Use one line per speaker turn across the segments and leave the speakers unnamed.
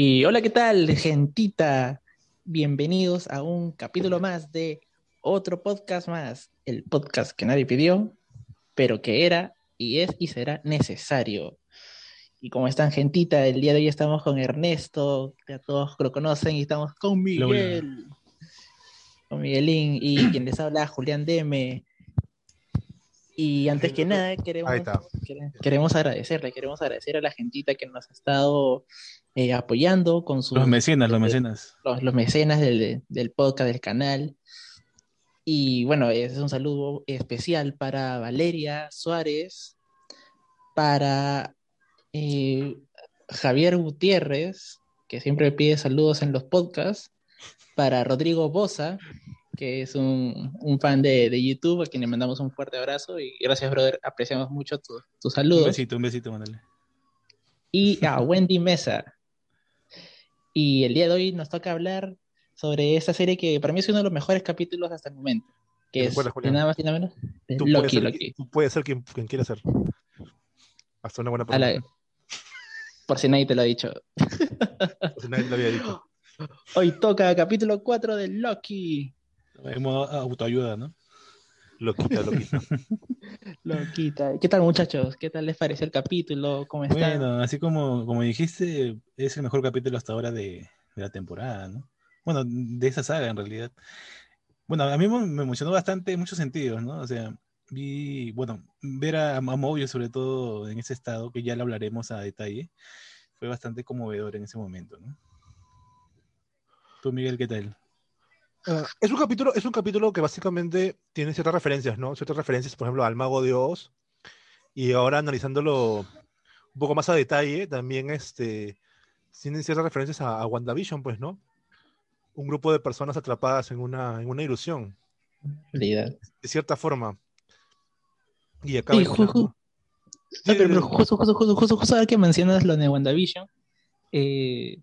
Y hola, ¿qué tal, gentita? Bienvenidos a un capítulo más de otro podcast más, el podcast que nadie pidió, pero que era y es y será necesario. Y como están, gentita, el día de hoy estamos con Ernesto, que a todos lo conocen, y estamos con Miguel, con Miguelín, y quien les habla, Julián Deme. Y antes que nada, queremos, queremos agradecerle, queremos agradecer a la gentita que nos ha estado eh, apoyando con sus
Los mecenas, los
eh,
mecenas.
los, los mecenas del, del podcast, del canal. Y bueno, es un saludo especial para Valeria Suárez, para eh, Javier Gutiérrez, que siempre pide saludos en los podcasts, para Rodrigo Boza, que es un, un fan de, de YouTube, a quien le mandamos un fuerte abrazo y gracias, brother, apreciamos mucho tu- tus
Un
saludos
besito, un besito, mándale.
y a Wendy Mesa. Y el día de hoy nos toca hablar sobre esa serie que para mí es uno de los mejores capítulos hasta el momento, que
¿Te
es
Julián?
nada más ni nada menos
Tú puedes
Loki,
ser,
Loki.
tú puedes ser quien, quien quiera ser. Hasta una buena
A la-
pregunta.
por si nadie te lo ha dicho.
O sea, nadie lo había dicho.
Hoy toca capítulo 4 de Loki.
En modo autoayuda, ¿no?
Lo quita, lo quita.
¿Qué tal, muchachos? ¿Qué tal les pareció el capítulo? ¿Cómo está?
Bueno, así como, como dijiste, es el mejor capítulo hasta ahora de, de la temporada, ¿no? Bueno, de esa saga en realidad. Bueno, a mí me emocionó bastante en muchos sentidos, ¿no? O sea, vi, bueno, ver a, a sobre todo en ese estado, que ya lo hablaremos a detalle, fue bastante conmovedor en ese momento, ¿no? Tú, Miguel, ¿qué tal?
Ah, es un capítulo, es un capítulo que básicamente tiene ciertas referencias, ¿no? Ciertas referencias, por ejemplo, al Mago de Oz. Y ahora analizándolo un poco más a detalle, también este, tienen ciertas referencias a, a WandaVision, pues, ¿no? Un grupo de personas atrapadas en una, en una ilusión,
Realidad.
de cierta forma. Y acaba
Sí, ju- ju- No, pero, pero justo, justo, justo, justo, justo ahora que mencionas lo de WandaVision, eh,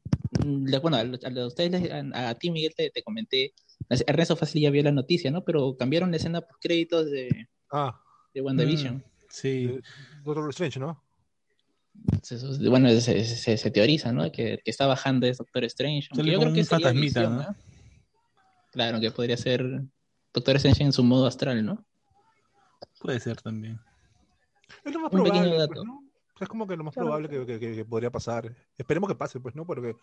bueno, a, lo- a de ustedes, a, a ti, Miguel, te, te comenté, Ernesto Fácil ya vio la noticia, ¿no? Pero cambiaron la escena post créditos de,
Ah,
de WandaVision.
Mm, sí,
eh, Doctor Strange, ¿no?
Bueno, se, se- se teoriza, ¿no? Que, que está bajando es Doctor Strange. aunque yo creo que
fantasmita,
visión,
¿no?
Claro, que podría ser Doctor Strange en su modo astral, ¿no?
puede ser también.
Es lo más
Un pequeño dato.
pues, ¿no? O sea, es como que lo más
Claro.
probable que, que- que- que podría pasar. Esperemos que pase, pues, ¿no? Porque,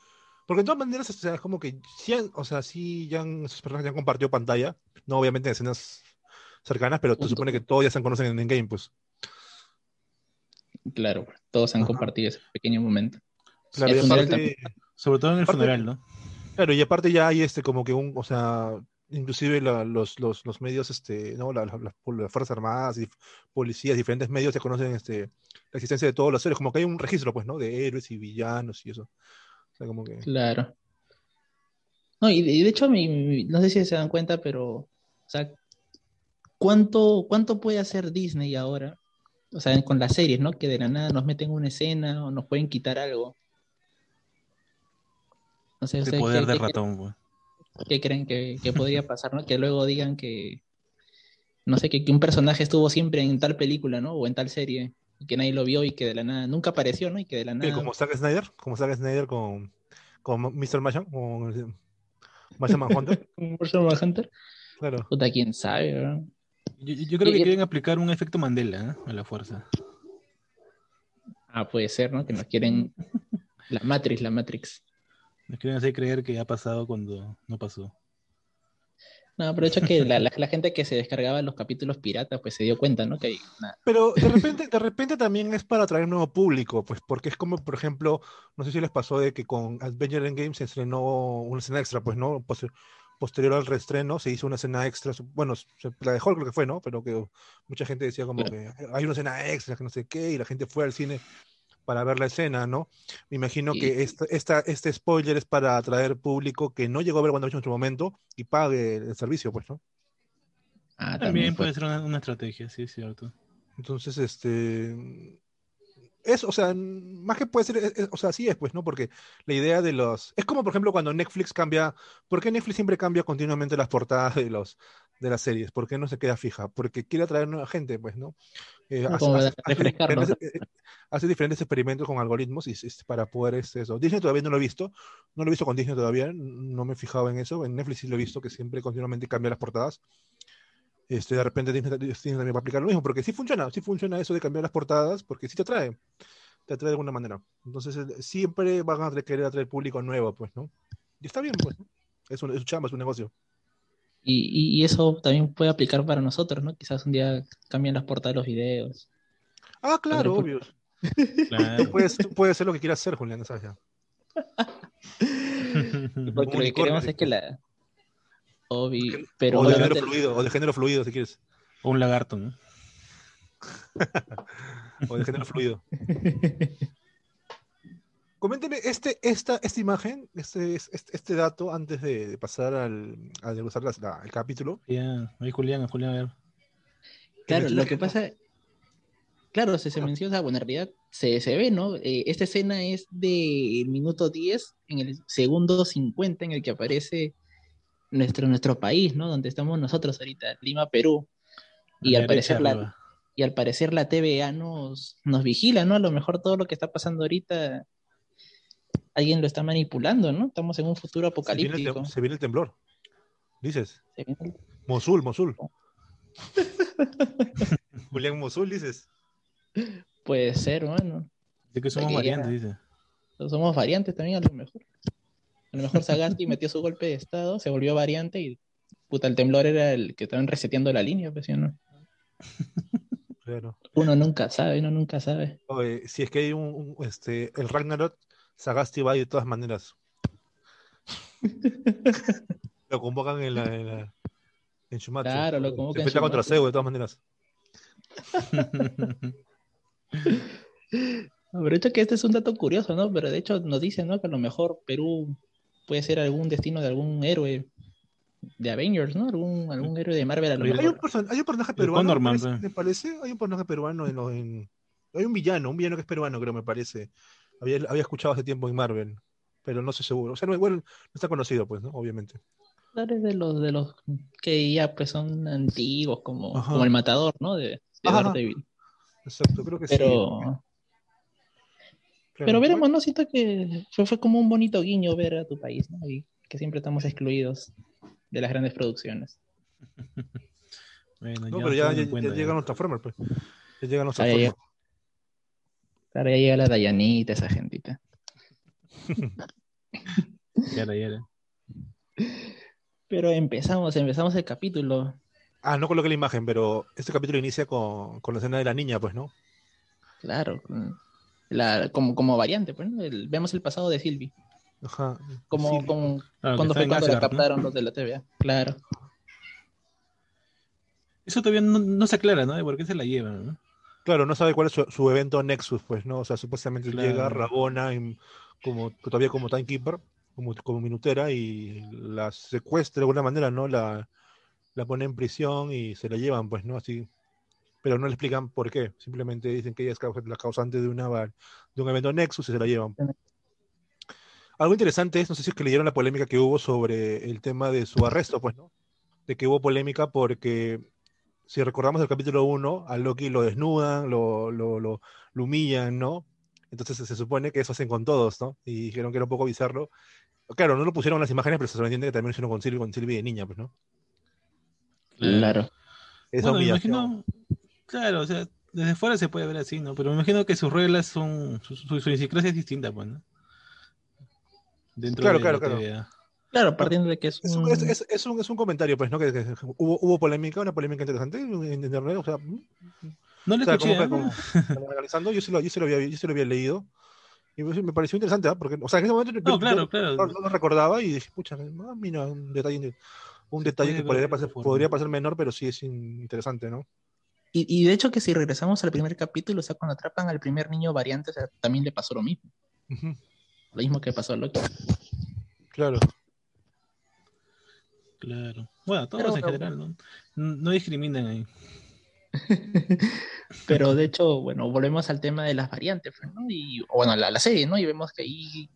porque de todas maneras, o sea, es como que sí han- o sea, sí ya han, esos personajes ya han compartido pantalla, no obviamente en escenas cercanas, pero se supone que todos ya se conocen en Endgame, pues.
Claro, todos han
Ajá.
compartido ese pequeño momento.
Claro, y aparte,
Sobre todo en el
Aparte-
funeral, ¿no?
claro, y aparte ya hay este como que un, o sea, inclusive la- los, los, los medios, este, ¿no? La- la- las, las Fuerzas Armadas y policías, diferentes medios ya conocen este, la existencia de todos los seres, como que hay un registro, pues, ¿no? De héroes y villanos y eso. O sea, como que...
Claro. No, y de, y de hecho, mi- mi- no sé si se dan cuenta, pero, o sea, ¿cuánto, cuánto puede hacer Disney ahora? O sea, con las series, ¿no? Que de la nada nos meten una escena o nos pueden quitar algo. No sé,
El
¿ustedes
poder del ratón, pues.
Qué creen que, que podría pasar, ¿no? Que luego digan que, no sé, que, que un personaje estuvo siempre en tal película, ¿no? O en tal serie, y que nadie lo vio y que de la nada nunca apareció, ¿no? Y que de la nada...
como Zack Snyder, como Zack Snyder con, con Mr. Martian, con el- Martian Manhunter.
un Martian Hunter.
Claro.
Puta, quién sabe.
Yo, yo creo
Y-
que
y-
quieren aplicar un efecto Mandela ¿eh? a la fuerza.
Ah, puede ser, ¿no? Que nos quieren. La Matrix, la Matrix.
Nos quieren hacer creer que ha pasado cuando no pasó.
No, pero de hecho que la, la- la gente que se descargaba los capítulos piratas, pues se dio cuenta, ¿no? Que hay una-
Pero de repente, de repente también es para atraer nuevo público, pues porque es como, por ejemplo, no sé si les pasó de que con Adventure Endgame se estrenó una escena extra, pues, ¿no? Poster- posterior al reestreno se hizo una escena extra, bueno, se- la de Hulk creo que fue, ¿no? Pero que mucha gente decía como que hay una escena extra, que no sé qué, y la gente fue al cine para ver la escena, ¿no? Me imagino
Y-
que esta, esta, este spoiler es para atraer público que no llegó a ver WandaVision en su momento y pague el servicio, pues, ¿no?
Ah,
También puede ser una, una estrategia, sí, es cierto.
Entonces, este. Es, o sea, más que puede ser, es- es- o sea, sí es, pues, ¿no? Porque la idea de los. Es como, por ejemplo, cuando Netflix cambia. ¿Por qué Netflix siempre cambia continuamente las portadas de los de las series? ¿Por qué no se queda fija? Porque quiere atraer nueva gente, pues, ¿no? Eh, hace- hace- diferentes- eh, hace diferentes experimentos con algoritmos y, es para poder este, eso. Disney todavía no lo he visto, no lo he visto con Disney todavía, no me he fijado en eso. En Netflix sí lo he visto, que siempre continuamente cambia las portadas. Este, de repente Disney, Disney también va a aplicar lo mismo, porque sí funciona, sí funciona eso de cambiar las portadas, porque sí te atrae, te atrae de alguna manera. Entonces eh, siempre van a querer atraer público nuevo, pues, ¿no? Y está bien, pues, ¿no? es, un, es su chamba, es un negocio.
Y, y, eso también puede aplicar para nosotros, ¿no? Quizás un día cambien las portadas de los videos.
Ah, claro, obvio. Claro. Tú, puedes, tú puedes hacer lo que quieras hacer, Julián, ¿sabes?
Porque lo que queremos es que la. Obvio, pero
o, de género fluido, o de género fluido, si quieres.
O un lagarto, ¿no?
o de género fluido. Coménteme este, esta, esta imagen, este, este, este dato, antes de, pasar al, a degustar el capítulo.
Ya, ahí Julián, Julián, a ver.
Claro, lo que pasa, claro, se, se menciona, bueno, en realidad se, se ve, ¿no? Eh, esta escena es del minuto 10, en el segundo 50, en el que aparece nuestro, nuestro país, ¿no? Donde estamos nosotros ahorita, Lima, Perú. Y al, parecer la, y al parecer la TVA nos, nos vigila, ¿no? A lo mejor todo lo que está pasando ahorita alguien lo está manipulando, ¿no? Estamos en un futuro apocalíptico.
Se viene el, temblor, dices. Mosul, Mosul. Julián Mosul, dices.
Puede ser, bueno.
De que somos variantes, dice.
Somos variantes también, a lo mejor. A lo mejor Sagasti metió su golpe de estado, se volvió variante y puta, el temblor era el que estaban reseteando la línea, pues, ¿no? Claro. Uno nunca sabe, uno nunca sabe.
Oye, si es que hay un, este, el Ragnarok Sagasti va de todas maneras. lo convocan en la, en, la, en
Claro, lo convocan.
Se enfrenta contra Zeus de todas maneras.
Pero hecho que este es un dato curioso, ¿no? Pero de hecho nos dicen, ¿no? Que a lo mejor Perú puede ser algún destino de algún héroe de Avengers, ¿no? Algún, algún héroe de Marvel a lo
hay,
mejor.
Un hay un personaje peruano, me parece, Hay un personaje peruano en, en, Hay un villano, un villano que es peruano, creo, me parece. Había, había escuchado hace tiempo en Marvel, pero no sé seguro. O sea, no, igual no está conocido, pues, ¿no? Obviamente.
Claro, es de los, de los que ya pues son antiguos, como, como el matador, ¿no? De, de
Exacto, creo que sí.
Pero veremos, ¿no? Siento que fue, fue, como un bonito guiño ver a tu país, ¿no? Y que siempre estamos excluidos de las grandes producciones.
bueno, no, pero ya, ya, ya, llegan otra forma, pues. Ya llegan otra forma.
Claro, ya llega la Dayanita, esa gentita.
ya ya
Pero empezamos, empezamos el capítulo.
Ah, no coloqué la imagen, pero este capítulo inicia con, con la escena de la niña, pues, ¿no?
Claro, la, como, como variante, pues, ¿no? vemos el pasado de Silvi.
Ajá.
Como, como cuando fue cuando la captaron los de la TVA, claro.
Eso todavía no, no, se aclara, ¿no? De por qué se la llevan, ¿no?
Claro, no sabe cuál es su, evento Nexus, pues, ¿no? O sea, supuestamente llega Rabona como, todavía como timekeeper, como, como minutera, y la secuestra de alguna manera, ¿no? La, la pone en prisión y se la llevan, pues, ¿no? Así. Pero no le explican por qué. Simplemente dicen que ella es la causante de, una, de un evento Nexus y se la llevan. Algo interesante es, no sé si es que leyeron la polémica que hubo sobre el tema de su arresto, pues, ¿no? De que hubo polémica porque si recordamos el capítulo 1, a Loki lo desnudan, lo, lo, lo, humillan, ¿no? Entonces se supone que eso hacen con todos, ¿no? Y dijeron que era un poco bizarro. Claro, no lo pusieron en las imágenes, pero se entiende que también lo hicieron con Silvi, con Silvi de niña, pues, ¿no?
Claro.
Esa bueno, imagino, claro, o sea, desde fuera se puede ver así, ¿no? Pero me imagino que sus reglas son, su, su, su es distinta, pues, ¿no?
Dentro claro, de claro, claro.
Claro, partiendo de que es
un... Es, es, es, un, es un comentario, pues, ¿no? Que, que, hubo, hubo polémica, una polémica interesante en internet, o sea... Mm,
no le escuché. ¿eh?
Como, como, yo, se lo, yo, se lo había, yo se lo había leído y me pareció interesante, ¿eh? Porque, o sea, en ese momento
no, claro, claro.
No, no, lo recordaba y dije, pucha, mira, un detalle, un detalle que podría pasar, podría pasar menor, pero sí es interesante, ¿no?
Y, y, de hecho que si regresamos al primer capítulo, o sea, cuando atrapan al primer niño variante, o sea, también le pasó lo mismo. Uh -huh. Lo mismo que pasó a Loki.
Claro.
Claro. Bueno, todos Pero, en general, ¿no? No discriminan ahí.
Pero de hecho, bueno, volvemos al tema de las variantes, pues, ¿no? Y, o bueno, la, la, serie, ¿no? Y vemos que ahí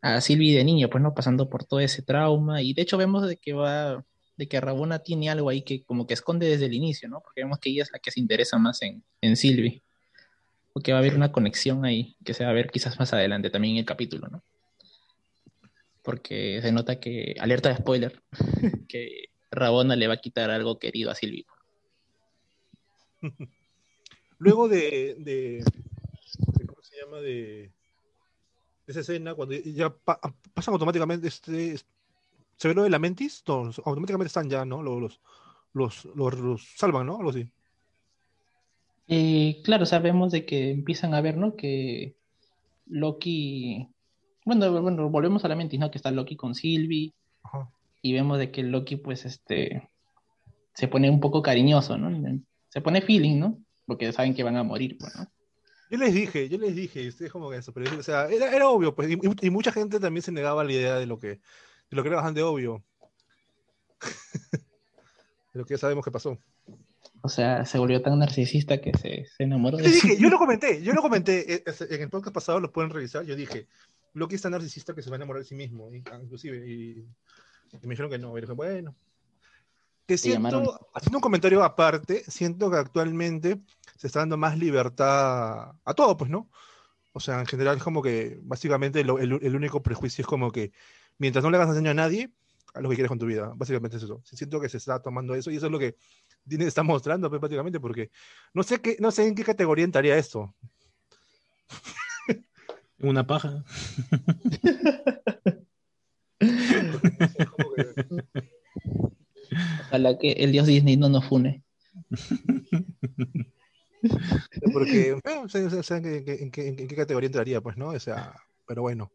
a Silvi de niño, pues, ¿no? Pasando por todo ese trauma. Y de hecho vemos de que va, de que Rabona tiene algo ahí que como que esconde desde el inicio, ¿no? Porque vemos que ella es la que se interesa más en, en Silvi. o que va a haber una conexión ahí, que se va a ver quizás más adelante también en el capítulo, ¿no? Porque se nota que, alerta de spoiler, que Rabona le va a quitar algo querido a Silvio.
Luego de, de, de- ¿cómo se llama? De, de esa escena, cuando ya pa- pasan automáticamente, este, se ve lo de la Mentis, todos automáticamente están ya, ¿no? Los, los, los, los salvan, ¿no? Algo así.
Eh, claro, sabemos de que empiezan a ver, ¿no? Que Loki, bueno, bueno, volvemos a la mente, ¿no? Que está Loki con Sylvie
Ajá.
y vemos de que Loki, pues, este, se pone un poco cariñoso, ¿no? Se pone feeling, ¿no? Porque saben que van a morir, pues, ¿no?
Yo les dije, yo les dije, y ustedes como que eso, pero o sea, era, era obvio, pues, y, mucha gente también se negaba a la idea de lo que, de lo que era bastante obvio. de lo que ya sabemos que pasó.
O sea, se volvió tan narcisista que se, se enamoró
Yo
de
dije, yo lo comenté, yo lo comenté, eh, eh, en el podcast pasado lo pueden revisar, yo dije, Loki es tan narcisista que se va a enamorar de sí mismo, y- ah, inclusive, y, y me dijeron que no, y dije, bueno. Que
llamaron.
siento, haciendo un comentario aparte, siento que actualmente se está dando más libertad a todo, pues, ¿no? O sea, en general es como que básicamente lo- el, el único prejuicio es como que mientras no le hagas daño a nadie, a lo que quieres con tu vida. Básicamente es eso. Siento que se está tomando eso y eso es lo que está mostrando pues, prácticamente porque no sé, qué, no sé en qué categoría entraría esto.
Una paja.
Ojalá que el dios Disney no nos fune.
Porque, bueno, no sé, no sé en, qué, en qué- en qué- en qué categoría entraría, pues, ¿no? O sea, pero bueno,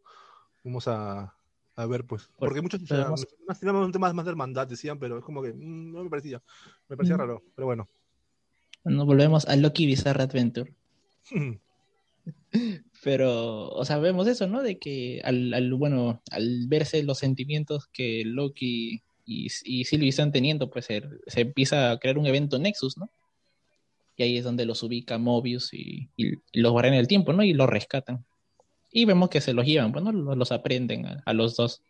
vamos a, a ver, pues. Porque muchos o sea, más teníamos un tema más de hermandad, decían, pero es como que mm, no me parecía. Me parecía
Mm.
raro, pero bueno.
Nos volvemos a Loki Bizarre Adventure. Pero, o sea, vemos eso, ¿no? De que al, al, bueno, al verse los sentimientos que Loki y, y Sylvie están teniendo, pues se, se empieza a crear un evento Nexus, ¿no? Y ahí es donde los ubica Mobius y, y- los guardianes del tiempo, ¿no? Y los rescatan. Y vemos que se los llevan, pues, ¿no? Los, los aprenden a, los dos.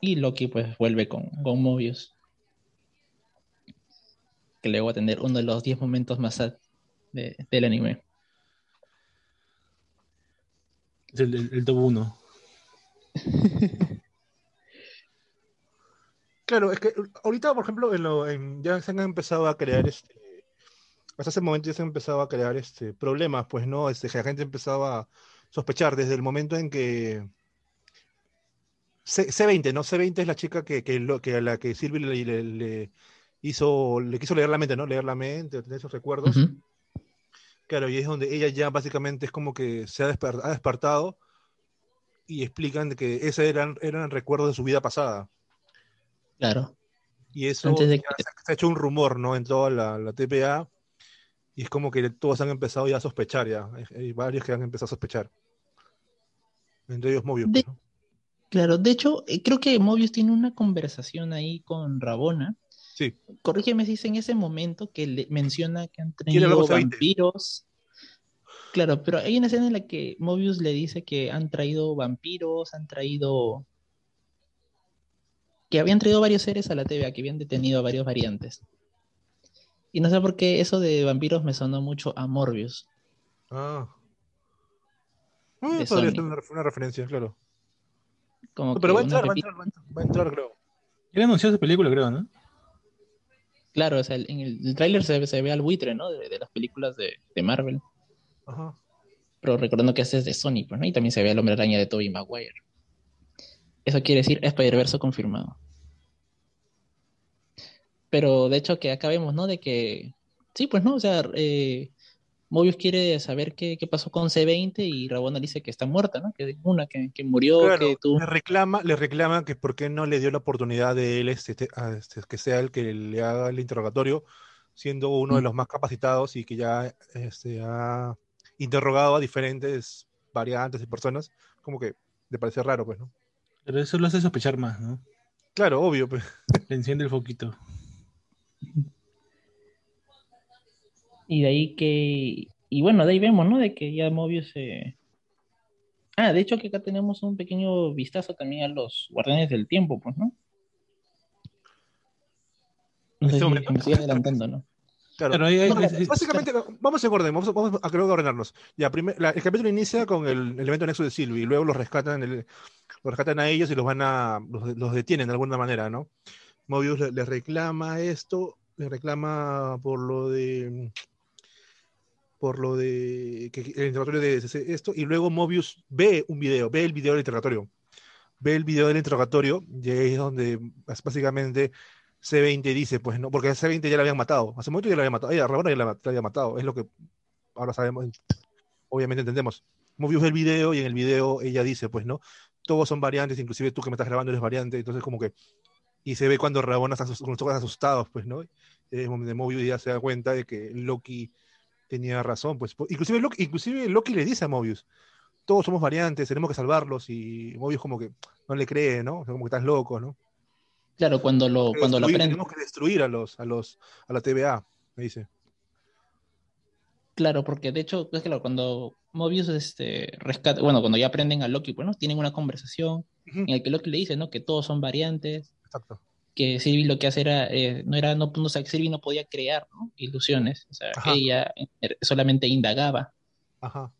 Y Loki, pues, vuelve con, con Mobius. Que luego va a tener uno de los 10 momentos más de- del anime.
Es el, el, el top 1.
Claro, es que ahorita, por ejemplo, en lo, en- ya se han empezado a crear este. Hasta ese momento ya se han empezado a crear este, problemas, pues, ¿no? Este, la gente empezaba a sospechar desde el momento en que. C, C20, ¿no? C20 es la chica que, que, lo, que a la que Sylvie le, le- le hizo, le quiso leer la mente, ¿no? Leer la mente, tener esos recuerdos. Claro, y es donde ella ya básicamente es como que se ha, desper- ha despertado y explican de que ese eran, eran recuerdos de su vida pasada.
Claro.
Y eso
Antes de
ya
que-
se, ha hecho un rumor, ¿no? En toda la, la TPA. Y es como que todos han empezado ya a sospechar ya. Hay, varios que han empezado a sospechar. Entre ellos Mobius.
De-
pues, ¿no?
Claro, de hecho, eh, creo que Mobius tiene una conversación ahí con Rabona.
Sí.
Corrígeme si dice en ese momento que le menciona que han traído
con C20.
vampiros. Claro, pero hay una escena en la que Mobius le dice que han traído vampiros, han traído. que habían traído varios seres a la TVA, que habían detenido a varios variantes. Y no sé por qué eso de vampiros me sonó mucho a Morbius.
Ah.
De
podría
Sony.
ser una, ref- una referencia, claro.
Como
Pero va a entrar, va a entrar, va a entrar, va a entrar, creo.
Era anunciado esa película, creo, ¿no?
Claro, o sea, en el, tráiler se, se ve al buitre, ¿no? De, de las películas de, de Marvel.
Ajá.
Pero recordando que este es de Sony, pues, ¿no? Y también se ve al hombre araña de Tobey Maguire. Eso quiere decir Spider-Verse confirmado. Pero de hecho que acá vemos, ¿no? De que, sí, pues, ¿no? O sea, eh, Mobius quiere saber qué, qué pasó con C20 y Rabona dice que está muerta, ¿no? Que es una que, que murió,
Claro,
que tuvo...
le reclama, le reclama que por qué no le dio la oportunidad de él este, este, este, que sea el que le haga el interrogatorio, siendo uno de
Mm.
los más capacitados y que ya este, ha interrogado a diferentes variantes y personas, como que le parece raro, pues, ¿no?
Pero eso lo hace sospechar más, ¿no?
Claro, obvio, pues.
Le enciende el foquito.
Y de ahí que... Y bueno, de ahí vemos, ¿no? De que ya Mobius se... Ah, de hecho que acá tenemos un pequeño vistazo también a los Guardianes del Tiempo, pues, ¿no? No
¿En
sé
este
si me estoy adelantando, ¿no?
Claro.
Pero ahí- ahí-
No,
ahí-
básicamente, vamos en orden, vamos, vamos a creo que ordenarnos. Ya, primer- la- el capítulo inicia con el, el evento nexo de Sylvie, y luego los rescatan, el- los rescatan a ellos y los van a, los, los detienen de alguna manera, ¿no? Mobius le, le reclama esto, le reclama por lo de por lo de que, el interrogatorio de esto, y luego Mobius ve un video, ve el video del interrogatorio, ve el video del interrogatorio, y ahí es donde básicamente C20 dice, pues no, porque a C20 ya la habían matado, hace mucho ya la habían matado, a Rabona ya la, había matado, es lo que ahora sabemos, obviamente entendemos. Mobius ve el video y en el video ella dice, pues no, todos son variantes, inclusive tú que me estás grabando eres variante, entonces como que, y se ve cuando Rabona está con los ojos asustados, pues no, es donde Mobius ya se da cuenta de que Loki tenía razón, pues inclusive Loki, inclusive Loki le dice a Mobius, todos somos variantes, tenemos que salvarlos, y Mobius como que no le cree, ¿no? O sea, como que estás loco, ¿no?
Claro, cuando lo, cuando lo aprende.
tenemos que destruir a los, a los, a la TVA, me dice.
Claro, porque de hecho, es claro, cuando Mobius este, rescata, bueno, cuando ya aprenden a Loki, bueno, tienen una conversación en la que Loki le dice, ¿no? Que todos son variantes,
Exacto.
Que Sylvie lo que hace era, eh, no era, no, no, o sea, no podía crear, ¿no? Ilusiones, o sea,
Ajá.
ella eh, solamente indagaba,
Ajá.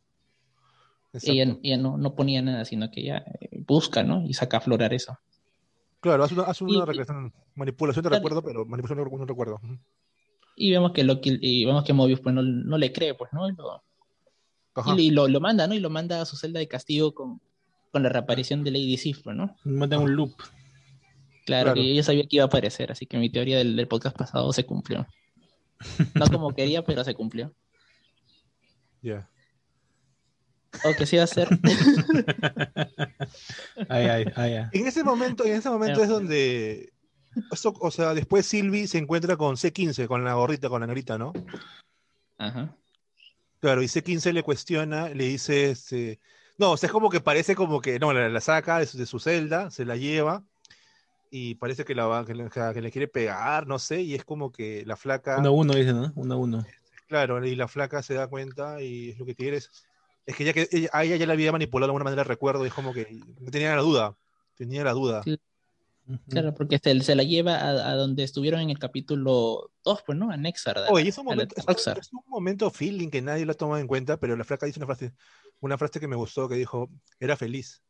Exacto.
ella, ella no, no ponía nada, sino que ella eh, busca, ¿no? Y saca a florar eso.
Claro, hace una, hace una
Y-
regresión- manipulación de
Claro.
recuerdo, pero manipulación de no recuerdo.
Y vemos que Loki, y vemos que Mobius pues no, no le cree, pues, ¿no? Y lo,
Ajá.
y, y lo, lo manda, ¿no? Y lo manda a su celda de castigo con, con la reaparición de Lady Sif, pues, ¿no?
Mandan un loop.
Claro,
Claro.
que ella sabía que iba a aparecer, así que mi teoría del, del podcast pasado se cumplió. No como quería, pero se cumplió.
Ya.
O que sí va a ser.
Ay, ay, ay, ay.
En ese momento, en ese momento es donde. esto, o sea, después Sylvie se encuentra con C15, con la gorrita, con la negrita, ¿no?
Ajá.
Claro, y C15 le cuestiona, le dice, este, no, o sea, es como que parece como que, no, la, la saca de su, de su celda, se la lleva, y parece que la va, que le, que le quiere pegar, no sé, y es como que la flaca,
Uno a uno, dice, ¿no? Uno a uno.
claro, y la flaca se da cuenta, y es lo que quiere es, que, ya que ella, a ella ya la había manipulado de alguna manera, recuerdo, y es como que no tenía la duda, tenía la duda.
Sí. Claro, porque se, se la lleva a, a donde estuvieron en el capítulo 2, pues, ¿no? A Nexar. a-
Oye, es un
la-
momento,
a
es,
Roxxar.
es un momento feeling que nadie lo ha tomado en cuenta, pero la flaca dice una frase, una frase que me gustó, que dijo, era feliz.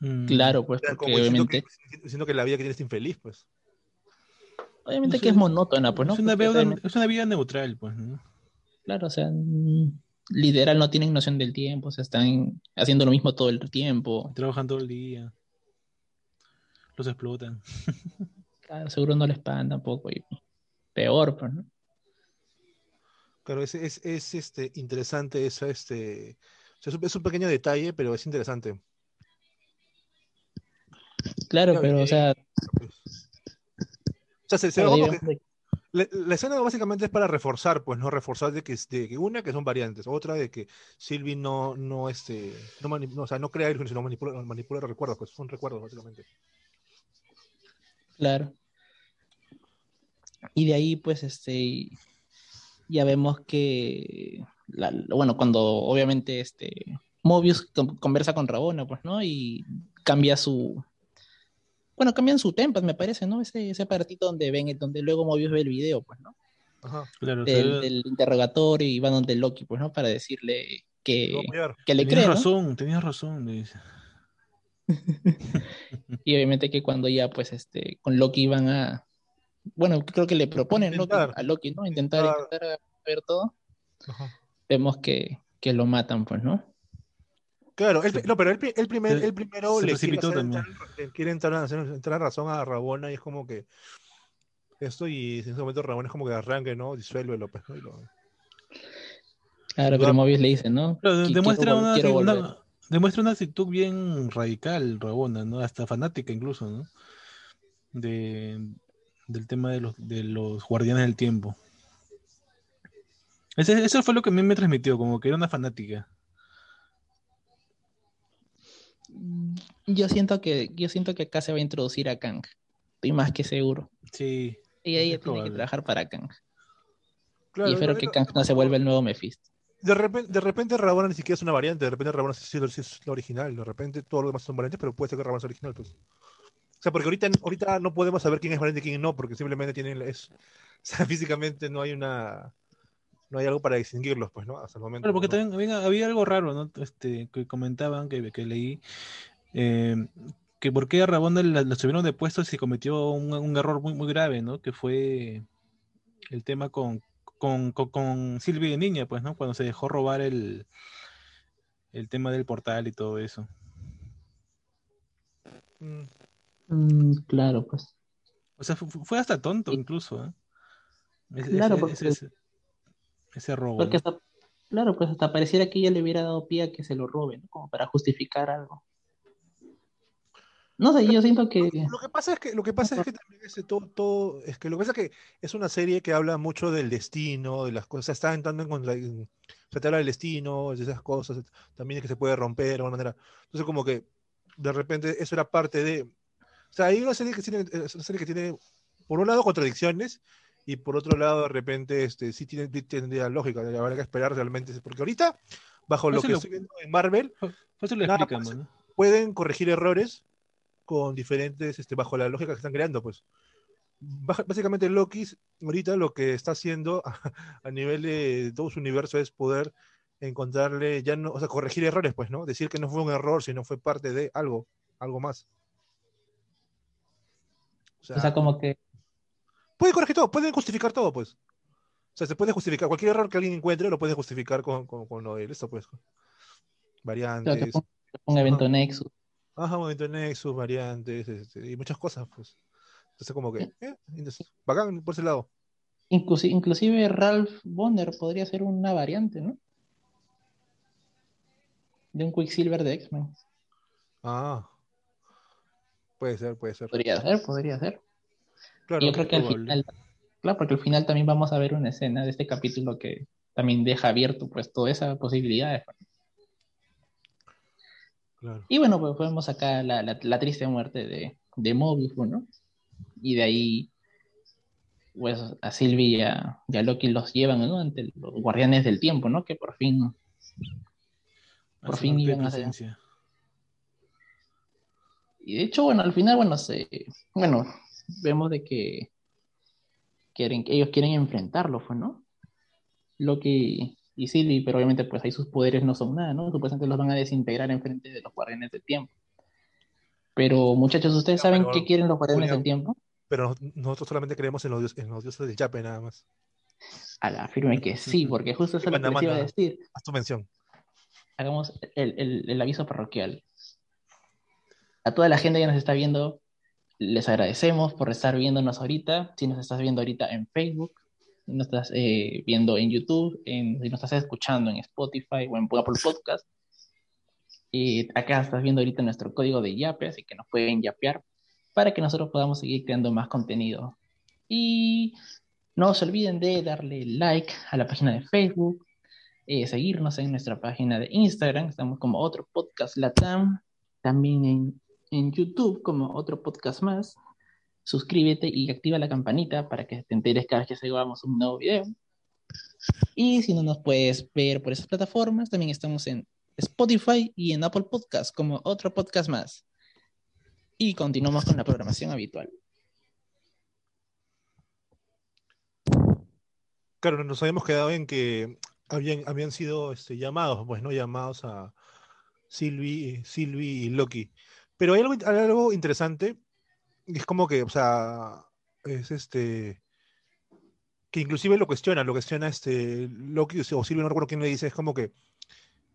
Mm.
Claro, pues,
O sea,
porque
como
obviamente,
que, diciendo que la vida que tienes es infeliz, pues.
obviamente
Es
que es monótona, pues, ¿no?
es, una vida, es una vida neutral, pues, ¿no?
Claro, o sea, mm, literal no tienen noción del tiempo, o sea, están haciendo lo mismo todo el tiempo.
Trabajan todo el día. Los explotan.
Claro, seguro no les pagan tampoco. Y peor, pues, ¿no?
Claro, es, es, es, este, interesante eso, este, o sea, es, un, es un pequeño detalle, pero es interesante.
Claro, pero, o
y-
sea,
O sea, se, se como que
de-
la, la escena básicamente es para reforzar, pues, ¿no? Reforzar de que, de que una, que son variantes, otra de que Sylvie no, no, este, no, mani- no, o sea, no crea ilusiones, sino manipula, manipula recuerdos, pues, son recuerdos, básicamente.
Claro. Y de ahí, pues, este, ya vemos que, la- bueno, cuando obviamente, este, Mobius con- conversa con Rabona, pues, ¿no? Y cambia su, bueno, cambian su tempas, me parece, ¿no? Ese, ese aparatito donde ven, donde luego Mobius ve el video, pues, ¿no?
Ajá,
Claro,
Del, del interrogatorio y va donde Loki, pues, ¿no? Para decirle que, que le
tenías
cree, ¿no?
razón, tenías razón, le dice.
Y obviamente que cuando ya, pues, este, con Loki iban a, bueno, creo que le proponen Loki- a Loki, ¿no? Intentar,
Intentar.
intentar ver todo.
Ajá.
Vemos que, que lo matan, pues, ¿no?
Claro, él, no, pero él primer, él primero
se
le quiere,
precipitó
hacer
también.
entrar, le quiere entrar, a hacer- entrar razón a Rabona y es como que esto y en ese momento Rabona es como que arranque, ¿no? Disuélvelo, pues, ¿no? Lo-
Claro, pero. Mobius le dice, ¿no? Que
demuestra, una,
quiero
una-
volver.
demuestra una actitud bien radical, Rabona, ¿no? Hasta fanática incluso, ¿no? De, del tema de los, de los guardianes del tiempo. Ese- eso fue lo que a mí me transmitió, como que era una fanática.
Yo siento que, yo siento que acá se va a introducir a Kang. Estoy más que seguro.
Sí.
Y ella tiene que trabajar para Kang.
Claro,
y espero que Kang no se vuelva el nuevo Mephisto.
De repente, de repente Rabona ni siquiera es una variante, de repente Rabona sí, sí, sí es la original, de repente todos los demás son variantes, pero puede ser que Rabona sea original, pues. O sea, porque ahorita, ahorita no podemos saber quién es valiente y quién no, porque simplemente tienen. Es, o sea, físicamente no hay una. No hay algo para distinguirlos, pues, ¿no? Hasta el momento.
Claro, porque
¿no?
también había, había algo raro, ¿no? Este, que comentaban, que, que leí, eh, que por qué a Rabona la subieron de puesto si cometió un, un error muy, muy grave, ¿no? Que fue el tema con, con, con, con Silvia de Niña, pues, ¿no? Cuando se dejó robar el, el tema del portal y todo eso.
Mm,
Mm, claro, pues.
O sea, fu- fu- fue, hasta tonto incluso, ¿eh? Ese,
Claro,
ese-
porque-
ese- ese- robo.
Porque
¿no?
hasta, claro, pues hasta pareciera que ella le hubiera dado pie a que se lo robe, ¿no? Como para justificar algo. No sé, yo siento que.
Lo que pasa es que, lo que pasa es que también ese todo, todo- es que lo que pasa es que es una serie que habla mucho del destino, de las cosas, está entrando en contra, en- o sea, te habla del destino, de esas cosas, también de que se puede romper de alguna manera. Entonces como que de repente eso era parte de, o sea, hay una serie que tiene, es una serie que tiene por un lado contradicciones y por otro lado de repente este sí tiene, tendría lógica, habrá que esperar realmente, porque ahorita bajo lo que
lo-
estoy viendo en Marvel
lo
Nada, pues, pueden corregir errores con diferentes, este, bajo la lógica que están creando, pues. Baja- Básicamente Loki ahorita lo que está haciendo a, a nivel de todo su universo es poder encontrarle, ya no, o sea, corregir errores, pues, ¿no? Decir que no fue un error, sino fue parte de algo, algo más. O sea,
O sea, como que.
Puede corregir todo, pueden justificar todo, pues. O sea, se puede justificar, cualquier error que alguien encuentre lo puede justificar con, con, con lo de esto, pues. Variantes.
un- un evento Nexus.
Ajá, movimiento Nexus, variantes, este, y muchas cosas, pues. Entonces, como que, eh, entonces, bacán por ese lado.
Inclusi- inclusive Ralph Bonner podría ser una variante, ¿no? De un Quicksilver de X-Men.
Ah, puede ser, puede ser.
Podría ser, podría ser.
Claro,
yo creo que al final, claro, porque al final también vamos a ver una escena de este capítulo que también deja abierto pues toda esa posibilidad.
claro.
Y bueno, pues vemos acá la, la- la triste muerte de, de Mobius, ¿no? Y de ahí, pues a Sylvie y a, y a Loki los llevan, ¿no? Ante los guardianes del tiempo, ¿no? Que por fin, por
Hace
fin iban a
presencia.
Y de hecho, bueno, al final, bueno, se, bueno, vemos de que quieren, ellos quieren enfrentarlo, pues, ¿no? Loki y Sylvie, pero obviamente pues ahí sus poderes no son nada, ¿no? Supuestamente los van a desintegrar en frente de los guardianes del tiempo. Pero muchachos, ¿ustedes saben
pero,
qué quieren los guardianes del tiempo?
Pero nos- nosotros solamente creemos en los, dios- en los dioses del Yape, nada más.
A la firme que sí, porque justo eso es lo que iba a decir.
Haz tu mención.
Hagamos el, el- el aviso parroquial. A toda la gente que nos está viendo, les agradecemos por estar viéndonos ahorita. Si nos estás viendo ahorita en Facebook, si nos estás eh, viendo en YouTube, si nos estás escuchando en Spotify o en Apple Podcast. Y acá estás viendo ahorita nuestro código de Yape, así que nos pueden yapear para que nosotros podamos seguir creando más contenido. Y no se olviden de darle like a la página de Facebook, eh, seguirnos en nuestra página de Instagram, estamos como otro podcast Latam, también en, en YouTube como otro podcast más. Suscríbete y activa la campanita para que te enteres cada vez que subamos un nuevo video. Y si no nos puedes ver por esas plataformas, también estamos en Spotify y en Apple Podcast como otro podcast más. Y continuamos con la programación habitual.
Claro, nos habíamos quedado en que habían, habían sido este, llamados, pues, ¿no? Llamados a Sylvie, Sylvie y Loki. Pero hay algo, hay algo interesante, es como que, o sea, es este, que inclusive lo cuestiona, lo cuestiona este Loki o Sylvie, no recuerdo quién le dice, es como que,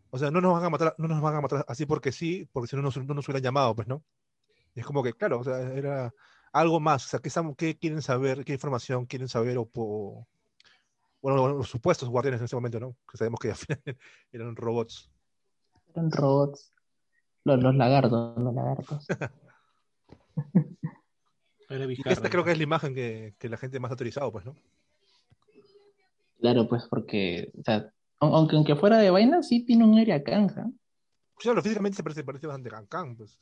o sea, no nos van a matar, no nos van a matar así porque sí, porque si no nos, no nos hubieran llamado, pues, ¿no? Y es como que, claro, o sea, era algo más, o sea, ¿qué, qué quieren saber, qué información quieren saber o, bueno, bueno, los supuestos guardianes en ese momento, ¿no? Que sabemos que al final eran robots.
Eran robots. Los, los lagartos, los lagartos.
Y esta creo que es la imagen que, que la gente más ha autorizado, pues, ¿no?
Claro, pues porque, o sea, aun- aunque, aunque fuera de vaina, sí tiene un área canja.
Claro, físicamente se parece, parece bastante a Kang, pues.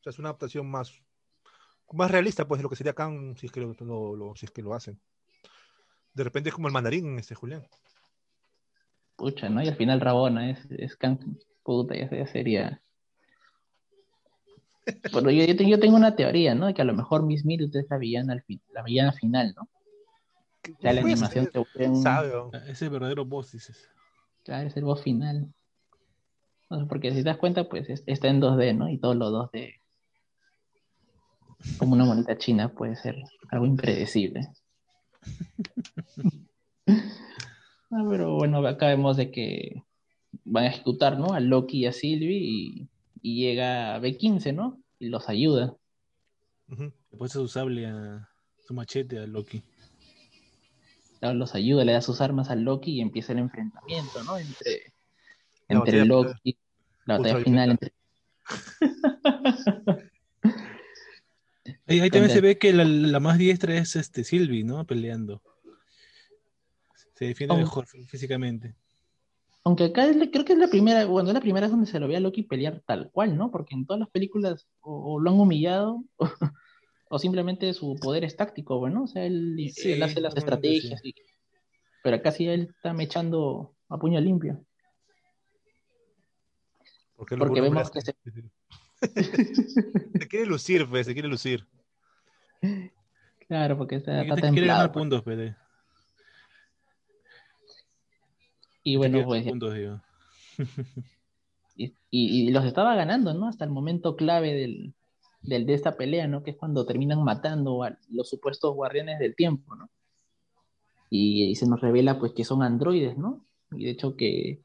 O sea, es una adaptación más, más realista, pues, de lo que sería Kang si es que lo, lo- lo- si es que lo hacen. De repente es como el mandarín, este Julián.
Pucha, ¿no? Y al final Rabona es, es can- puta, ya, ya sería. Pero yo, yo te- yo tengo una teoría, ¿no? De que a lo mejor Miss Minutes es la villana, al fin- la villana final, ¿no? Ya la animación
ser,
se vuelve un...
sabe, o-
Ah, Ese verdadero boss, dices.
Claro, es el boss final. No sé, porque si te das cuenta, pues es- está en 2D, ¿no? Y todos los 2D, como una monita china, puede ser algo impredecible. Ah, pero bueno, acá vemos de que van a ejecutar, ¿no? A Loki y a Sylvie y, y llega B15, ¿no? Y los ayuda.
Ujú.
Después su sable a su machete a Loki.
Claro, los ayuda, le da sus armas a Loki y empieza el enfrentamiento, ¿no? Entre,
La
entre
batalla
Loki, la batalla final entre
Ahí, ahí también se ve que la, la más diestra es este Sylvie, ¿no? Peleando. Se defiende
Oh.
mejor fí- físicamente.
Aunque acá es creo que es la primera, bueno, es la primera vez donde se lo ve a Loki pelear tal cual, ¿no? Porque en todas las películas o, o lo han humillado o, o simplemente su poder es táctico, bueno, o sea, él,
Sí,
él hace las estrategias, y- pero acá sí él está mechando a puño limpio.
Porque,
Porque vemos que se-
se quiere lucir, pues, se quiere lucir.
Claro, porque está, está
te quiere ganar
templado. pues.
puntos, pero.
Y bueno, pues,
puntos, digo.
y, y- y los estaba ganando, ¿no? Hasta el momento clave del, del- de esta pelea, ¿no? Que es cuando terminan matando a los supuestos guardianes del tiempo, ¿no? Y, y se nos revela, pues, que son androides, ¿no? Y de hecho que,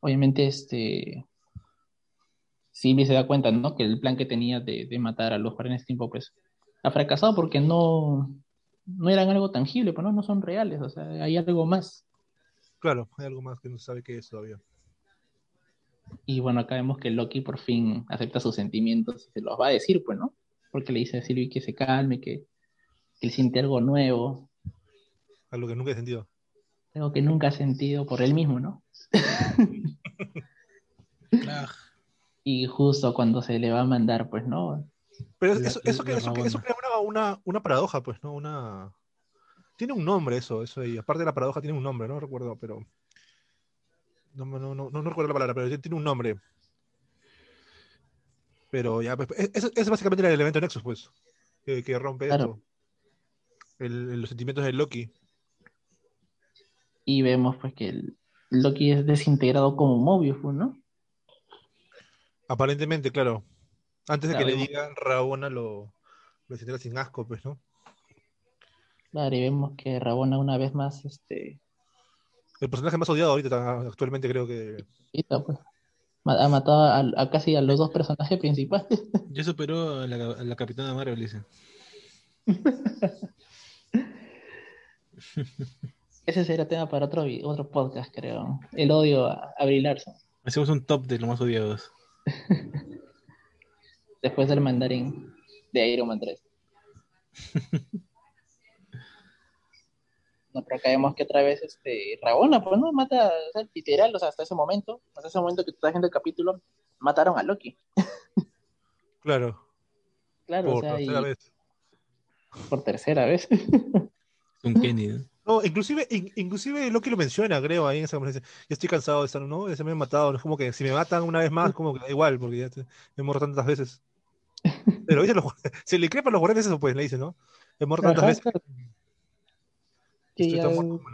obviamente, este... Sylvie se da cuenta, ¿no? Que el plan que tenía de, de matar a los guardianes del tiempo, pues, ha fracasado porque no, no eran algo tangible, pues, ¿no? No son reales, o sea, hay algo más.
Claro, hay algo más que no se sabe qué es todavía.
Y bueno, acá vemos que Loki por fin acepta sus sentimientos y se los va a decir, pues, ¿no? Porque le dice a Sylvie que se calme, que, que él siente algo nuevo,
Algo que nunca he sentido.
algo que nunca ha sentido por él mismo, ¿no?
Ah,
Y justo cuando se le va a mandar, pues, ¿no?
Pero eso, eso, eso, que- eso crea una, una, una paradoja, pues, ¿no? Una... Tiene un nombre eso, eso, y aparte de la paradoja tiene un nombre, no recuerdo, pero... No, no, no, no, no recuerdo la palabra, pero tiene un nombre. Pero ya, pues, es, es básicamente el elemento Nexus, pues, que, que rompe
Claro.
El- los sentimientos de Loki.
Y vemos, pues, que el Loki es desintegrado como Mobius, pues, ¿no?
Aparentemente, claro. Antes de que le digan, Rabona lo, lo desintegra sin asco, pues, ¿no?
Claro, y vemos que Rabona una vez más, este,
El personaje más odiado ahorita, actualmente creo que...
pues, ha matado a, a casi a los dos personajes principales.
ya superó a la, a la Capitana Marvel, dice.
Ese será tema para otro, otro podcast, creo. El odio a, a Brie Larson.
Hacemos un top de los más odiados.
después del mandarín de Iron Man 3. No, pero acá vemos que otra vez este, Rabona, pues no, mata, o sea, literal, o sea, hasta ese momento, hasta ese momento que tú estás viendo el capítulo, mataron a Loki.
Claro,
Claro, o
por
sea,
tercera
y
vez.
por tercera vez.
Un Kenny, ¿no?
No, inclusive, in- inclusive Loki lo menciona, creo, ahí en esa conversación. Yo estoy cansado de estar, no, ya se me han matado. Es como que si me matan una vez más, como que da igual, porque ya te- he muerto tantas veces. Pero dice los, se le crepa a los guardianes eso, pues le dice, ¿no? He muerto tantas
Ajá,
veces,
claro. Que
estoy
ya-
tan muerto como.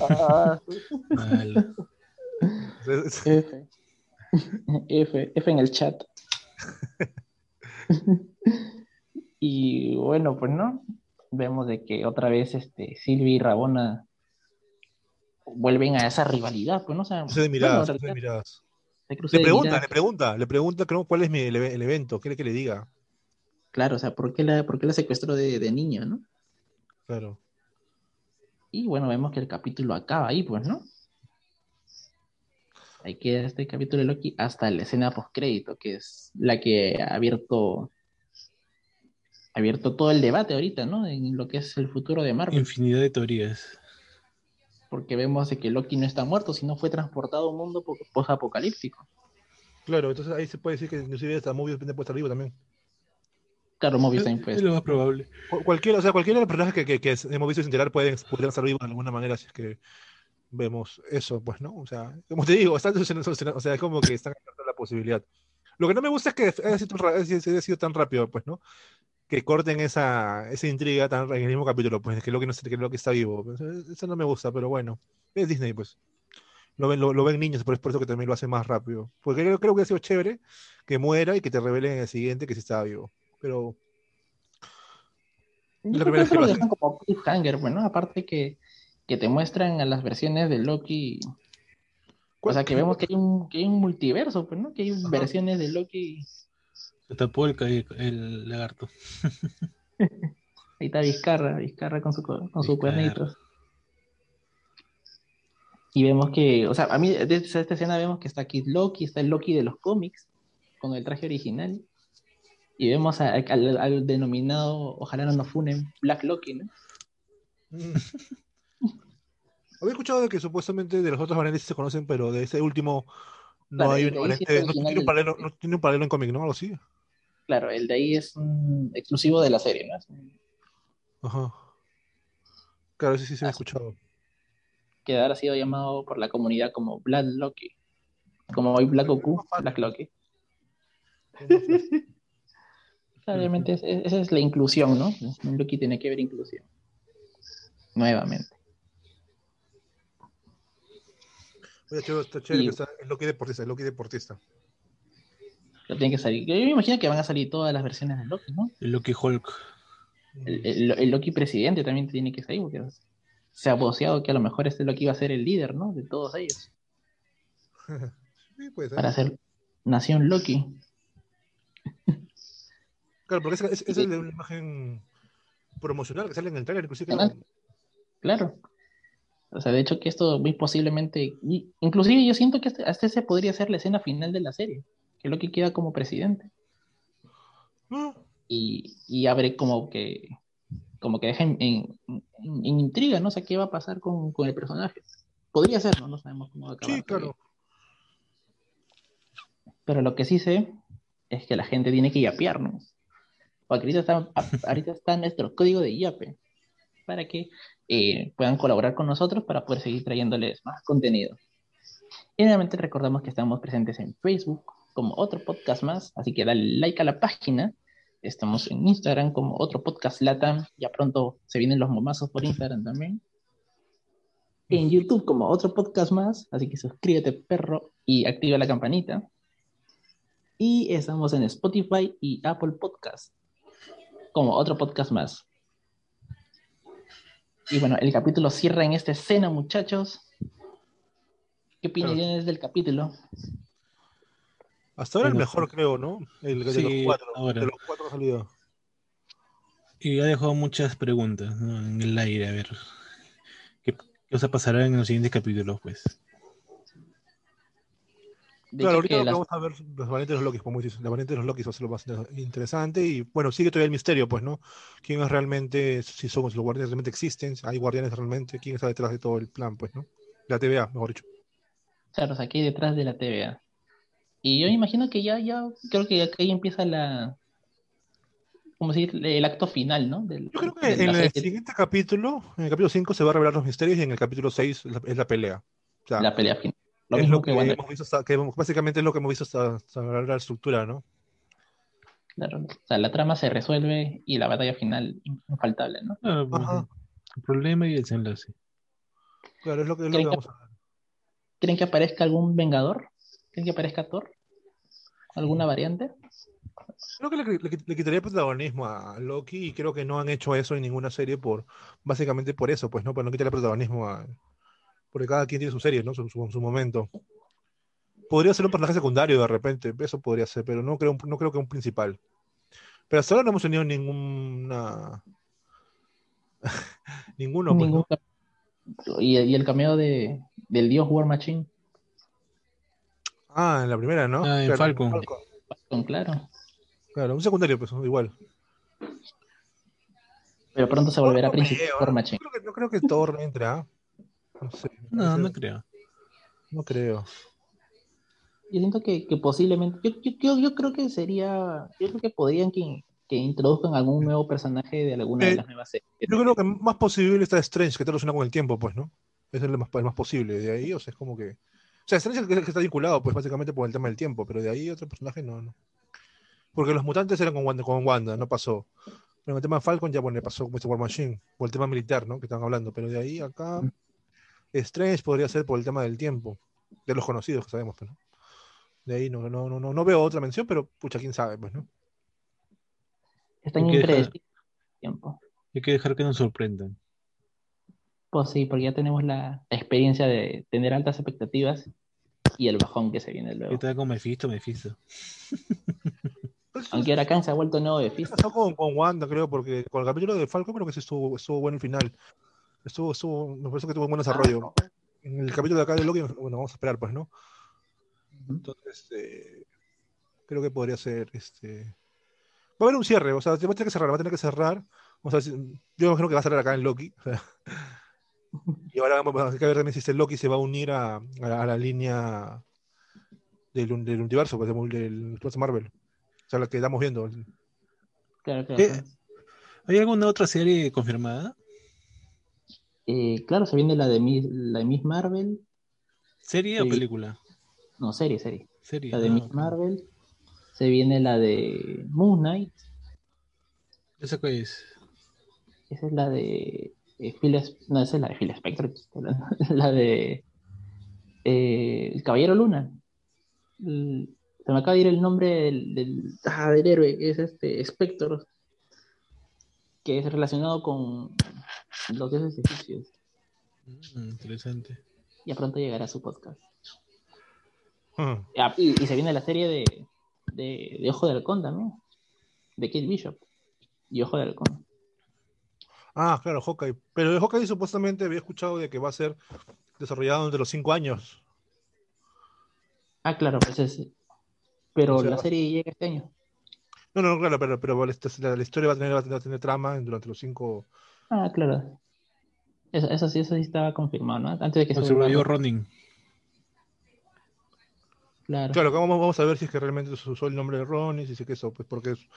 Ah,
Mal.
F. F, F en el chat. y bueno, pues no. Vemos de que otra vez este Silvia y Rabona vuelven a esa rivalidad, pues no o sea,
de
bueno,
miradas, de miradas.
se
Le pregunta,
miradas.
le pregunta, le pregunta creo, cuál es mi, el, el evento, quiere que le diga.
Claro, o sea, ¿por qué la, por qué la secuestró de, de niño, no?
Claro.
Y bueno, vemos que el capítulo acaba ahí, pues, ¿no? Ahí queda este capítulo de Loki hasta la escena post-crédito, que es la que ha abierto, ha abierto todo el debate ahorita, ¿no? En lo que es el futuro de Marvel.
Infinidad de teorías.
Porque vemos de que Loki no está muerto, sino fue transportado a un mundo po- post-apocalíptico.
Claro, entonces ahí se puede decir que inclusive hasta Mobius puede estar vivo también.
Claro, Mobius también
Es
pues.
lo más probable.
Cu- Cualquiera, o sea, cualquiera de los personajes que, que, que hemos visto sin enterar pueden, podrían estar vivos de alguna manera si es que vemos eso, pues, ¿no? O sea, como te digo, están, o sea, es como que están la posibilidad. Lo que no me gusta es que haya sido, haya sido tan rápido, pues, ¿no? Que corten esa, esa intriga tan en el mismo capítulo, pues, que Loki no sé, que Loki está vivo. Pues, eso no me gusta, pero bueno. Es Disney, pues. Lo ven, lo, lo ven niños, por, por eso que también lo hacen más rápido. Porque creo, creo que ha sido chévere que muera y que te revelen en el siguiente que sí estaba vivo. Pero
Yo creo que eso lo dejan como cliffhanger, bueno, aparte que, que te muestran a las versiones de Loki. O sea, que vemos que hay un, que hay un multiverso, pues, ¿no? Que hay
Ajá.
versiones de Loki.
Se tapó el, el lagarto.
Ahí está Vizcarra, Vizcarra con su, co- con sus
Vizcarra.
cuernitos. Y vemos que, o sea, a mí de esta esta escena vemos que está Kid Loki, está el Loki de los cómics, con el traje original. Y vemos a- al, al denominado, ojalá no nos funen, Black Loki, ¿no?
Mm. Había escuchado de que supuestamente de los otros variantes se conocen, pero de ese último no
Claro,
hay un variante, no tiene un paralelo, no tiene un paralelo en cómic, ¿no? Algo así.
Claro, el de ahí es un exclusivo de la serie, ¿no?
Ajá. Claro, ese sí se ha escuchado.
que ahora ha sido llamado por la comunidad como Black Loki. Como hoy Black Goku, Black Loki. Es- esa es la inclusión, ¿no? Un Loki tiene que ver inclusión. Nuevamente.
Oye, chévere, está chévere
Y-
que está el Loki deportista, el Loki deportista.
Pero tiene que salir. Yo me imagino que van a salir todas las versiones de Loki, ¿no?
El Loki Hulk.
El, el- el Loki presidente también tiene que salir, porque se ha voceado que a lo mejor este Loki va a ser el líder, ¿no? De todos ellos.
Sí, puede ser.
Para ser Nación Loki.
Claro, porque ese- ese es de una imagen promocional que sale en el trailer, inclusive.
Claro. O sea, de hecho que esto muy posiblemente, y- inclusive yo siento que este- hasta ese podría ser la escena final de la serie, que Loki queda como presidente
Ah,
y, y abre como que, como que deja en, en- en- en intriga, ¿no? O sea, qué va a pasar con, con el personaje. Podría ser, ¿no? No sabemos cómo va a acabar.
sí, claro.
Pero lo que sí sé es que la gente tiene que yapearnos. Porque ahorita está, ahorita nuestro código de yape para que eh, puedan colaborar con nosotros para poder seguir trayéndoles más contenido. Y nuevamente recordamos que estamos presentes en Facebook como otro podcast más, así que dale like a la página. Estamos en Instagram como otro podcast Latam. Ya pronto se vienen los momazos por Instagram también. En YouTube como otro podcast más, así que suscríbete perro y activa la campanita. Y estamos en Spotify y Apple Podcast como otro podcast más. Y bueno, el capítulo cierra en esta escena, muchachos. ¿Qué
Claro.
del capítulo?
Hasta ahora el mejor, creo, ¿no? El de
sí,
los cuatro.
ahora.
De los cuatro ha salido.
Y ha dejado muchas preguntas ¿no? en el aire, a ver. ¿Qué, qué cosa pasará en los siguientes capítulos, pues?
Claro, ahorita
que
vamos a ver los variantes de los Lokis, como dices, de los Lokis va a ser lo más interesante y bueno, sigue todavía el misterio, pues, ¿no? ¿Quién es realmente, si somos los guardianes realmente existen, hay guardianes realmente, quién está detrás de todo el plan, pues, ¿no? La TVA, mejor dicho.
Claro, o sea, aquí detrás de la TVA. Y yo imagino que ya, ya, creo que ya empieza la, como decir, el acto final, ¿no? Del-
Yo creo que en el
serie,
siguiente capítulo, en el capítulo 5 se va a revelar los misterios y en el capítulo 6 es la, es la pelea. O sea,
la pelea final. Lo
es
mismo
lo
que
que
Wanda,
hemos visto hasta, que básicamente es lo que hemos visto hasta, hasta la estructura, ¿no?
claro. O sea, la trama se resuelve y la batalla final infaltable, ¿no?
Claro, pues,
Ajá.
el problema y el desenlace.
Claro, es lo que, es lo
¿Creen
que
que-
vamos a ver.
¿Creen que aparezca algún Vengador? ¿Creen que aparezca Thor? ¿Alguna variante?
Creo que le, le- le quitaría protagonismo a Loki y creo que no han hecho eso en ninguna serie por básicamente por eso, pues no, para no quitarle protagonismo a porque cada quien tiene su serie, ¿no? Su, su, su momento. Podría ser un personaje secundario de repente, eso podría ser, pero no creo, no creo que un principal. Pero hasta ahora no hemos tenido ninguna ninguno, pues,
Ningún
¿no?
cap- y, y el cameo de, del dios War Machine,
Ah, en la primera, ¿no?
Ah, en
Claro,
Falcon.
con claro.
Claro, un secundario, pues igual.
Pero pronto se volverá
No
príncipe
creo,
War
¿no?
Machine.
No creo que, no creo que Thor entre, ¿ah? No sé.
No, no creo.
no creo.
Yo siento que, que posiblemente, yo, yo, yo, yo creo que sería, yo creo que podrían que, que introduzcan algún nuevo personaje de alguna de
Eh,
las nuevas series.
Yo creo que más posible está Strange, que te relaciona con el tiempo, pues, ¿no? Eso es lo más, el más posible. De ahí, o sea, es como que O sea, Strange es el que está vinculado, pues básicamente por el tema del tiempo, pero de ahí otro personaje no, no. Porque los mutantes eran con Wanda, con Wanda no pasó. Pero en el tema de Falcon ya bueno, pasó como este War Machine, por el tema militar, ¿no? Que están hablando, pero de ahí acá Strange podría ser por el tema del tiempo, de los conocidos que sabemos, pero de ahí no, no, no, no, no veo otra mención, pero pucha, quién sabe, pues, ¿no?
Están impredecibles tiempo.
Hay que dejar que nos sorprendan.
Pues sí, porque ya tenemos la experiencia de tener altas expectativas y el bajón que se viene
¿Qué
luego.
tal con Mephisto, Mephisto?
Pues,
Aunque ahora Kang se ha vuelto nuevo fiesta.
pasó con, con Wanda, creo, porque con el capítulo de Falcon creo que sí estuvo, estuvo bueno el final. Estuvo, estuvo, me parece que tuvo un buen desarrollo. En el capítulo de acá de Loki, bueno, vamos a esperar, pues, ¿no? Entonces, eh, creo que podría ser, este... Va a haber un cierre, o sea, va a tener que cerrar, va a tener que cerrar. O sea, yo imagino que va a cerrar acá en Loki. o sea. y ahora vamos a ver también si este Loki se va a unir a, a la, a la línea del, del universo, pues, del, del universo Marvel. O sea, la que estamos viendo.
Claro, claro.
Eh, ¿Hay alguna otra serie confirmada?
Eh, claro, se viene la de, Miss, la de Miss Marvel.
¿Serie o película?
No, serie, serie.
Serie.
La de
ah,
Miss
ok.
Marvel. Se viene la de Moon Knight.
¿Esa qué es?
Esa es la de eh, Phil No, esa es la de Phil Spector. La, la de eh, El Caballero Luna. El- se me acaba de ir el nombre del, del, ah, del héroe, que es este Spector. Que es relacionado con los dioses egipcios.
Mm, interesante.
Ya pronto llegará su podcast.
Hmm.
Ah, y, y se viene la serie de, de, de Ojo de Halcón también. De Kate Bishop. Y Ojo de Halcón.
Ah, claro, Hawkeye. Pero de Hawkeye supuestamente había escuchado de que va a ser desarrollado entre los cinco años.
Ah, claro, pues es. Pero
O sea,
la serie llega este año.
No, no, claro, pero, pero la, la- historia va a tener, va a tener trama durante los cinco.
Ah, claro. Eso, eso sí, eso sí estaba confirmado, ¿no? Antes de que se
rollo Ronin.
Claro.
Claro, vamos, vamos a ver si es que realmente se usó el nombre de Ronnie, si es que eso, pues porque es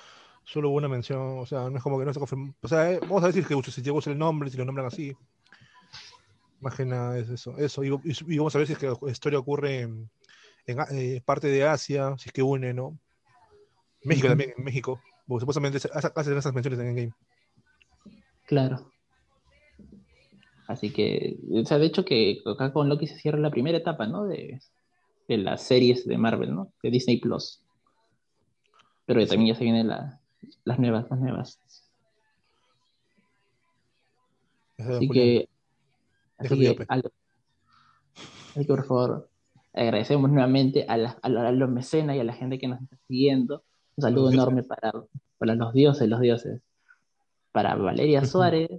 solo hubo una mención, o sea, no es como que no se confirmó. O sea, eh, vamos a ver si es que si llegó el nombre, si lo nombran así. Más que nada es eso. Eso, y, y- y vamos a ver si es que la historia ocurre en, eh, parte de Asia, si es que une, ¿no? México también, en México. Porque supuestamente hacen esas menciones en Endgame.
Claro. Así que, o sea, de hecho que acá con Loki se cierra la primera etapa, ¿no? De, de las series de Marvel, ¿no? De Disney Plus. Pero también ya se vienen la- las nuevas, las nuevas. Así que, así que,
yape.
al- así que, por favor, agradecemos nuevamente a, la- a la- a los mecenas y a la gente que nos está siguiendo. Un saludo enorme para, para los dioses, los dioses. Para Valeria. Suárez,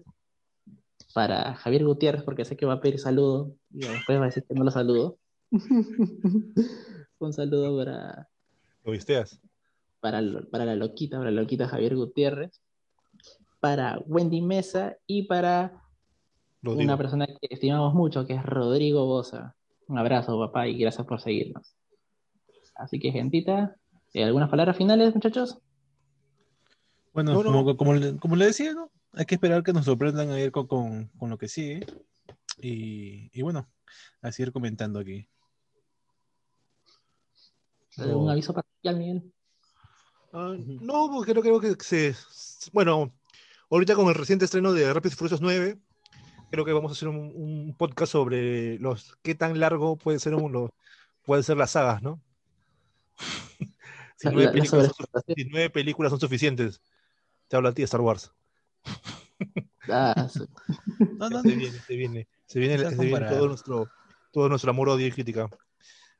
para Javier Gutiérrez, porque sé que va a pedir saludo y después va a decir que no lo saludo. Un saludo para,
¿Lo visteas?
para, para la loquita, para la loquita Javier Gutiérrez, para Wendy Mesa y para una persona que estimamos mucho, que es Rodrigo Bosa. Un abrazo, papá, y gracias por seguirnos. Así que, gentita, ¿eh, ¿algunas palabras finales, muchachos?
Bueno,
No, no.
Como, como, le- como le decía, ¿no? Hay que esperar que nos sorprendan a ir con, con, con lo que sigue. Y, y bueno, a seguir comentando aquí.
¿Algún
No.
aviso parroquial, Miguel?
Ah, no, porque creo, creo que se. Bueno, ahorita con el reciente estreno de Rápidos y Furiosos 9, creo que vamos a hacer un, un podcast sobre los qué tan largo puede ser un, lo- pueden ser las sagas, ¿no? si, nueve
la
películas son, si nueve películas son suficientes, te hablo a ti de Star Wars.
Ah, sí.
No, no,
Se viene, se viene, se viene, se viene todo nuestro, todo nuestro amor, odio y crítica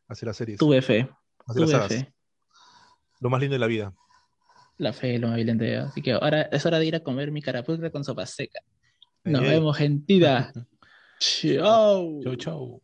hacia las series,
Tuve fe,
hacia
tuve fe.
Lo más lindo de la vida.
La fe lo más bien de Así que ahora es hora de ir a comer mi carapulcra con sopa seca. Nos vemos, gentita. Chao.
Chau, chau.